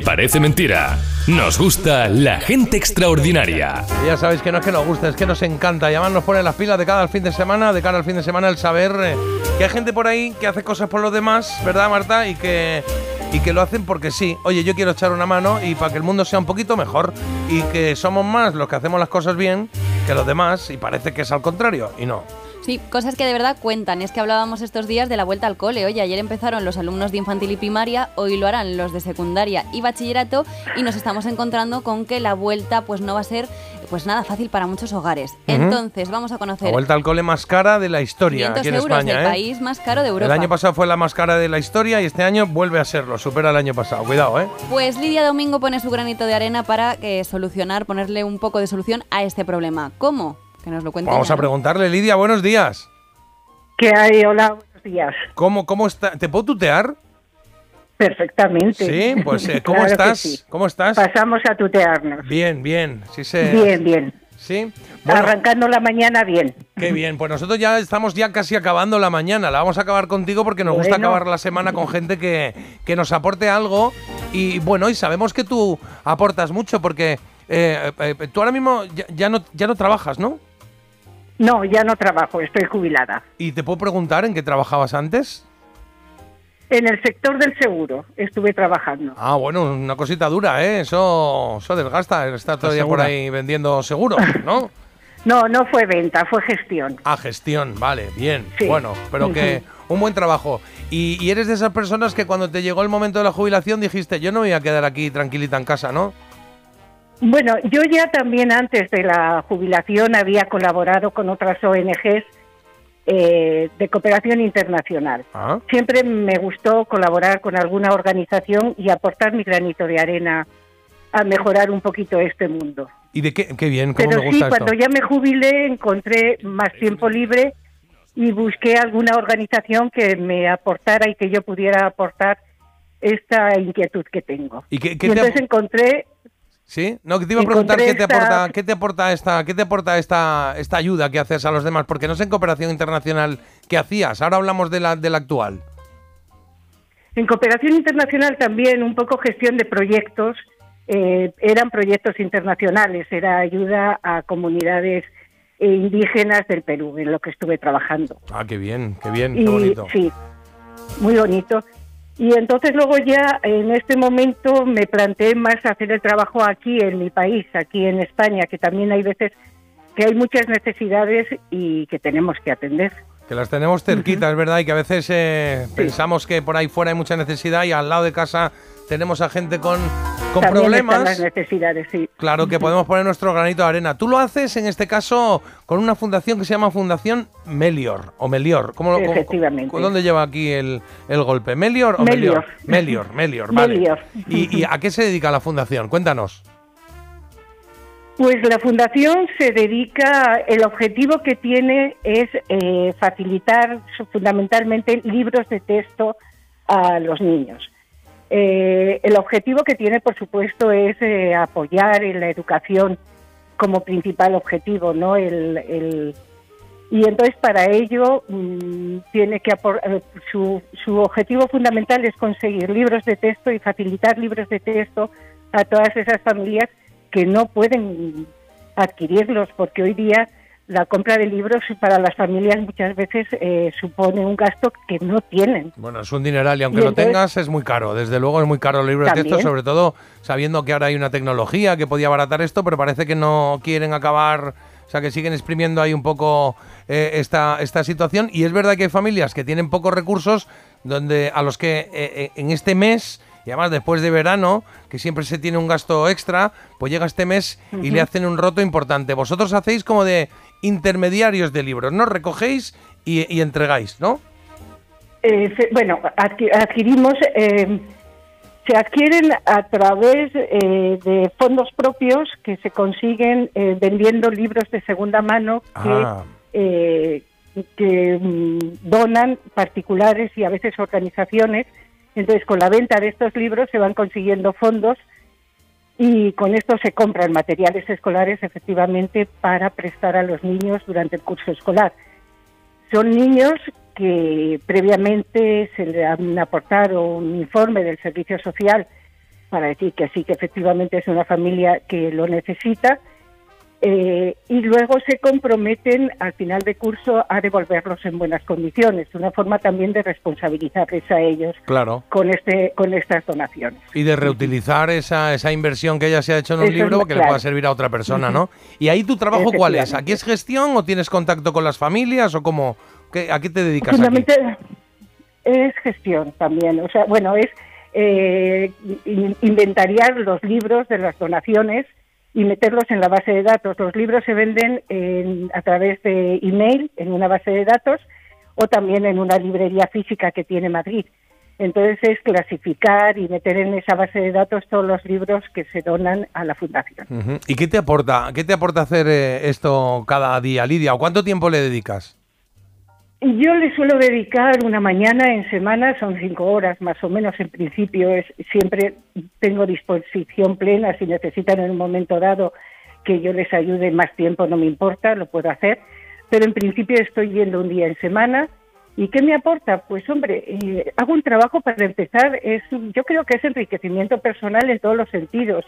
Parece mentira. Nos gusta la gente extraordinaria. Ya sabéis que no es que nos guste, es que nos encanta. Y además nos pone las pilas de cada fin de semana, de cara al fin de semana, el saber eh, que hay gente por ahí que hace cosas por los demás, ¿verdad, Marta? Y que, y que lo hacen porque sí. Oye, yo quiero echar una mano y para que el mundo sea un poquito mejor. Y que somos más los que hacemos las cosas bien que los demás. Y parece que es al contrario. Y no. Sí, cosas que de verdad cuentan. Es que hablábamos estos días de la vuelta al cole. Oye, ayer empezaron los alumnos de infantil y primaria, hoy lo harán los de secundaria y bachillerato y nos estamos encontrando con que la vuelta pues no va a ser pues nada fácil para muchos hogares. Entonces, vamos a conocer La vuelta al cole más cara de la historia aquí en euros España, del ¿eh? país más caro de Europa. El año pasado fue la más cara de la historia y este año vuelve a serlo, supera el año pasado. Cuidado, ¿eh? Pues Lidia Domingo pone su granito de arena para eh, solucionar, ponerle un poco de solución a este problema. ¿Cómo? Que nos lo cuente. Vamos a preguntarle, Lidia, buenos días. ¿Qué hay? Hola, buenos días. ¿Cómo, cómo está? ¿Te puedo tutear? Perfectamente. Sí, pues eh, ¿cómo Claro estás? sí. ¿Cómo estás? Pasamos a tutearnos. Bien, bien. Sí, se... Bien, bien. Sí. Bueno, Arrancando la mañana bien. qué bien. Pues nosotros ya estamos ya casi acabando la mañana. La vamos a acabar contigo porque nos gusta acabar la semana con gente que, que nos aporte algo. Y bueno, y sabemos que tú aportas mucho porque eh, eh, tú ahora mismo ya, ya no, ya no trabajas, ¿no? No, ya no trabajo, estoy jubilada. Y te puedo preguntar en qué trabajabas antes. En el sector del seguro estuve trabajando. Ah, bueno, una cosita dura, ¿eh? Eso, eso desgasta, estar todavía por ahí vendiendo seguros, ¿no? No, no fue venta, fue gestión. Ah, gestión, vale, bien. Sí. Bueno, pero que un buen trabajo. Y, y eres de esas personas que cuando te llegó el momento de la jubilación dijiste, yo no me voy a quedar aquí tranquilita en casa, ¿no? Bueno, yo ya también antes de la jubilación había colaborado con otras ONGs eh, de cooperación internacional. Ah, Siempre me gustó colaborar con alguna organización y aportar mi granito de arena a mejorar un poquito este mundo. y de qué, qué bien, cómo Pero me sí, gusta esto. cuando ya me jubilé encontré más tiempo libre y busqué alguna organización que me aportara y que yo pudiera aportar esta inquietud que tengo. ¿Y qué, entonces encontré ¿Sí? No, que te iba a preguntar qué te aporta, qué te aporta esta, qué te aporta esta, esta ayuda que haces a los demás, porque no sé en cooperación internacional qué hacías. Ahora hablamos de la, de la actual. En cooperación internacional también un poco gestión de proyectos, eh, eran proyectos internacionales, era ayuda a comunidades eh, indígenas del Perú, en lo que estuve trabajando. Ah, qué bien, qué bien, Y qué bonito. sí, muy bonito. Y entonces luego ya en este momento me planteé más hacer el trabajo aquí en mi país, aquí en España, que también hay veces que hay muchas necesidades y que tenemos que atender. Que las tenemos cerquitas, es verdad, y que a veces eh, pensamos que por ahí fuera hay mucha necesidad y al lado de casa tenemos a gente con, con También problemas. las necesidades, sí. Claro que podemos poner nuestro granito de arena. Tú lo haces en este caso con una fundación que se llama Fundación Melior o Melior. ¿Cómo, Efectivamente. cómo- ¿Dónde lleva aquí el, el golpe? ¿Melior o Melior? Melior. Melior, Melior, vale. Melior. ¿Y, y a qué se dedica la fundación? Cuéntanos. Pues la fundación se dedica, el objetivo que tiene es eh, facilitar fundamentalmente libros de texto a los niños. Eh, el objetivo que tiene, por supuesto, es eh, apoyar en la educación como principal objetivo, ¿no? El, y entonces para ello mm, tiene que eh, su, su objetivo fundamental es conseguir libros de texto y facilitar libros de texto a todas esas familias que no pueden adquirirlos porque hoy día la compra de libros para las familias muchas veces eh, supone un gasto que no tienen. Bueno, es un dineral y aunque Y lo tengas es muy caro. Desde luego es muy caro el libro de texto, sobre todo sabiendo que ahora hay una tecnología que podía abaratar esto, pero parece que no quieren acabar, o sea, que siguen exprimiendo ahí un poco eh, esta, esta situación. Y es verdad que hay familias que tienen pocos recursos, donde a los que eh, eh, en este mes y además después de verano, que siempre se tiene un gasto extra, pues llega este mes y le hacen un roto importante. Vosotros hacéis como de intermediarios de libros, ¿no? Recogéis y, y entregáis, ¿no? Eh, bueno, adqui- adquirimos, eh, se adquieren a través eh, de fondos propios que se consiguen eh, vendiendo libros de segunda mano que, Ah. eh, que mm, donan particulares y a veces organizaciones. Entonces, con la venta de estos libros se van consiguiendo fondos y con esto se compran materiales escolares efectivamente para prestar a los niños durante el curso escolar. Son niños que previamente se le han aportado un informe del servicio social para decir que sí, que efectivamente es una familia que lo necesita eh, y luego se comprometen al final de curso a devolverlos en buenas condiciones, una forma también de responsabilizarles a ellos claro. con este con estas donaciones. Y de reutilizar esa, esa inversión que ya se ha hecho en un libro que le pueda servir a otra persona, ¿no? Y ahí tu trabajo cuál es? ¿Aquí es gestión o tienes contacto con las familias o cómo? ¿A qué te dedicas? Es gestión también, o sea, bueno, es eh, inventariar los libros de las donaciones y meterlos en la base de datos. Los libros se venden a través de email en una base de datos o también en una librería física que tiene Madrid. Entonces es clasificar y meter en esa base de datos todos los libros que se donan a la fundación. ¿Y qué te aporta? ¿Qué te aporta hacer eh, esto cada día, Lidia? ¿O cuánto tiempo le dedicas? Yo le suelo dedicar una mañana en semana, son cinco horas más o menos en principio. Es, siempre tengo disposición plena si necesitan en un momento dado que yo les ayude más tiempo, no me importa, lo puedo hacer. Pero en principio estoy yendo un día en semana. ¿Y qué me aporta? Pues hombre, eh, hago un trabajo para empezar, es, yo creo que es enriquecimiento personal en todos los sentidos.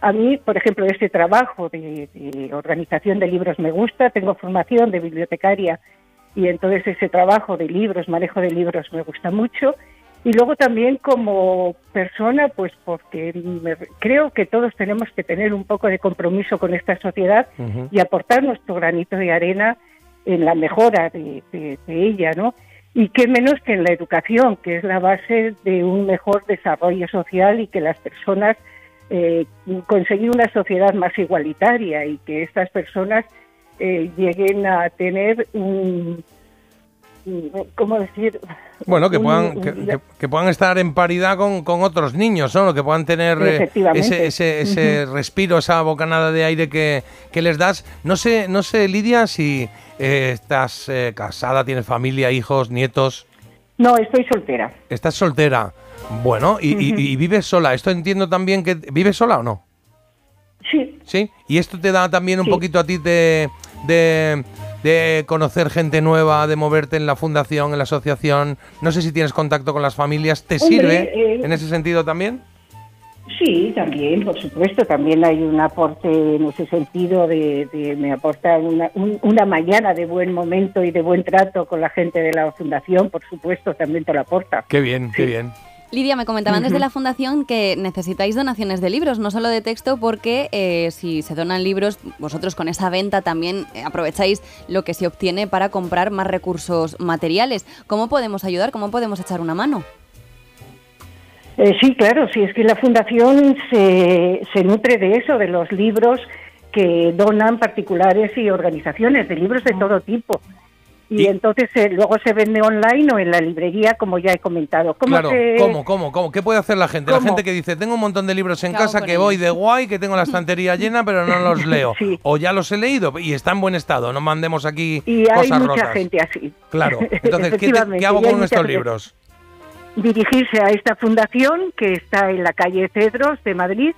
A mí, por ejemplo, este trabajo de organización de libros me gusta, tengo formación de bibliotecaria y entonces ese trabajo de libros, manejo de libros me gusta mucho. Y luego también como persona, pues porque creo que todos tenemos que tener un poco de compromiso con esta sociedad y aportar nuestro granito de arena en la mejora de, ella, ¿no? Y qué menos que en la educación, que es la base de un mejor desarrollo social y que las personas eh, conseguir una sociedad más igualitaria y que estas personas eh, lleguen a tener un, ¿cómo decir? Bueno, que puedan, que, puedan estar en paridad con, con otros niños, ¿no? Que puedan tener eh, ese, ese, ese respiro, esa bocanada de aire que, que, les das. No sé, no sé, Lidia, si eh, estás casada, tienes familia, hijos, nietos. No, estoy soltera. Estás soltera. Bueno, y, y, vives sola. Esto entiendo también que... ¿Vives sola o no? Sí. ¿Sí? ¿Y esto te da también un poquito a ti de, de, conocer gente nueva, de moverte en la fundación, en la asociación? No sé si tienes contacto con las familias. ¿Te sirve eh, en ese sentido también? Sí, también, por supuesto, también hay un aporte en ese sentido de, me aporta una, una, mañana de buen momento y de buen trato con la gente de la fundación, por supuesto, también te lo aporta. Qué bien, qué bien. Lidia, me comentaban desde la fundación que necesitáis donaciones de libros, no solo de texto, porque eh, si se donan libros, vosotros con esa venta también eh, aprovecháis lo que se obtiene para comprar más recursos materiales. ¿Cómo podemos ayudar? ¿Cómo podemos echar una mano? Eh, sí, claro, sí, es que la fundación se, se nutre de eso, de los libros que donan particulares y organizaciones, de libros de todo tipo y, entonces eh, luego se vende online o en la librería, como ya he comentado. ¿Cómo claro, ¿cómo, cómo, cómo? ¿Qué puede hacer la gente? La gente que dice, tengo un montón de libros en casa que voy de guay, que tengo la estantería llena, pero no los leo. O ya los he leído y está en buen estado, no mandemos aquí y hay mucha gente así. Claro, entonces, ¿qué, ¿qué hago con estos libros? Dirigirse a esta fundación que está en la calle Cedros de Madrid,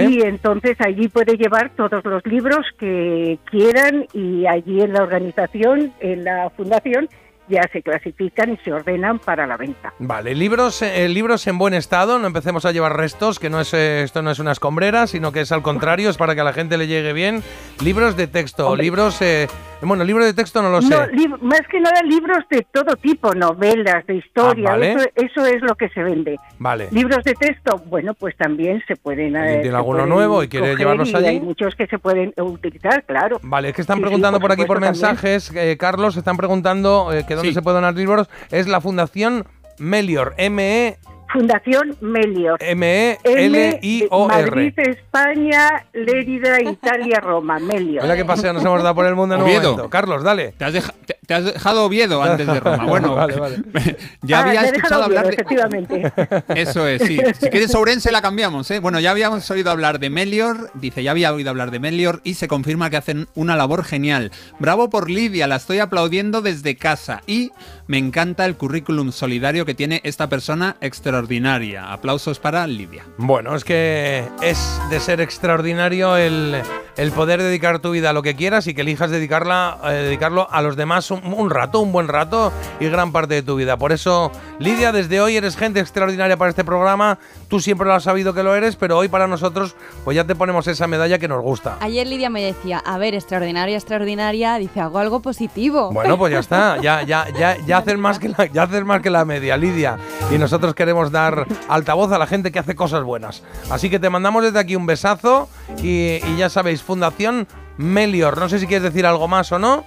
y entonces allí puede llevar todos los libros que quieran y allí en la organización, en la fundación, ya se clasifican y se ordenan para la venta. Vale, libros, eh, libros en buen estado, no empecemos a llevar restos, que no es eh, esto no es una escombrera, sino que es al contrario, es para que a la gente le llegue bien. Libros de texto, libros eh, bueno, libro de texto no lo sé. más que nada libros de todo tipo, novelas, de historia, ah, eso, es lo que se vende. Vale. Libros de texto, bueno, pues también se pueden... Eh, ¿Tiene alguno nuevo y quiere llevarlos allí? Hay muchos que se pueden utilizar, claro. Vale, es que están preguntando por, aquí por mensajes, eh, Carlos, están preguntando eh, que dónde se pueden dar libros. Es la Fundación Melior, M-E Fundación Melior. M-E-L-I-O-R. Madrid, España, Lérida, Italia, Roma. Melior. Mira qué paseo nos hemos dado por el mundo en un momento. Carlos, dale. Te has, te, has, dejado Oviedo antes de Roma. Bueno, vale, vale. ya ah, había escuchado hablar de... efectivamente. Eso es, sí. Si quieres Sourense la cambiamos, ¿eh? Bueno, ya habíamos oído hablar de Melior, dice, ya había oído hablar de Melior y se confirma que hacen una labor genial. Bravo por Lidia, la estoy aplaudiendo desde casa y me encanta el currículum solidario que tiene esta persona extraordinaria. Aplausos para Lidia. Bueno, es que es de ser extraordinario el el poder dedicar tu vida a lo que quieras y que elijas dedicarla, eh, dedicarlo a los demás un, un rato, un buen rato y gran parte de tu vida. Por eso, Lidia, desde hoy eres gente extraordinaria para este programa. Tú siempre lo has sabido que lo eres, pero hoy para nosotros, pues ya te ponemos esa medalla que nos gusta. Ayer Lidia me decía, a ver, extraordinaria, extraordinaria, dice, hago algo positivo. Bueno, pues ya está, ya, ya, ya, ya haces más que la, ya haces más que la media, Lidia. Y nosotros queremos dar altavoz a la gente que hace cosas buenas. Así que te mandamos desde aquí un besazo y, y ya sabéis, Fundación Melior. No sé si quieres decir algo más o no.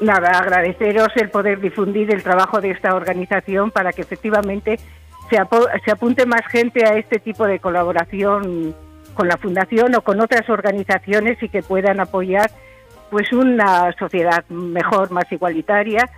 Nada, agradeceros el poder difundir el trabajo de esta organización para que efectivamente se, apo- se apunte más gente a este tipo de colaboración con la Fundación o con otras organizaciones y que puedan apoyar pues una sociedad mejor, más igualitaria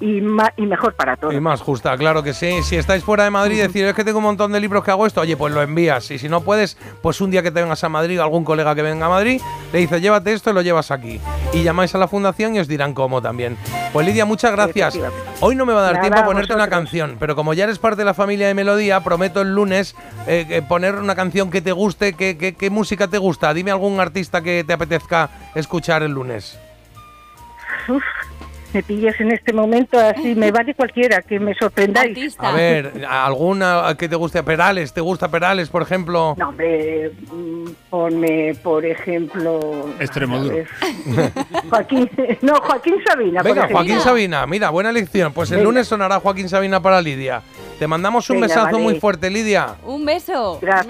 y, ma- y mejor para todos. Y más justa, claro que sí. Si estáis fuera de Madrid y decís, es que tengo un montón de libros que hago esto, oye, pues lo envías. Y si no puedes, pues un día que te vengas a Madrid, algún colega que venga a Madrid, le dice, llévate esto y lo llevas aquí. Y llamáis a la fundación y os dirán cómo también. Pues Lidia, muchas gracias. Hoy no me va a dar Nada, tiempo a ponerte una canción, pero como ya eres parte de la familia de Melodía, prometo el lunes eh, eh, poner una canción que te guste. ¿Qué, qué, qué música te gusta? Dime algún artista que te apetezca escuchar el lunes. Uf, me pilles en este momento así, me vale cualquiera, que me sorprendáis. Artista. A ver, ¿alguna que te guste? Perales, ¿te gusta Perales, por ejemplo? No, hombre, ponme, por ejemplo... Extremoduro. Joaquín, no, Joaquín Sabina. Venga. Joaquín Sabina, mira, buena elección. Pues el Venga. lunes sonará Joaquín Sabina para Lidia. Te mandamos un Venga, besazo vale. muy fuerte, Lidia. Un beso. Gracias.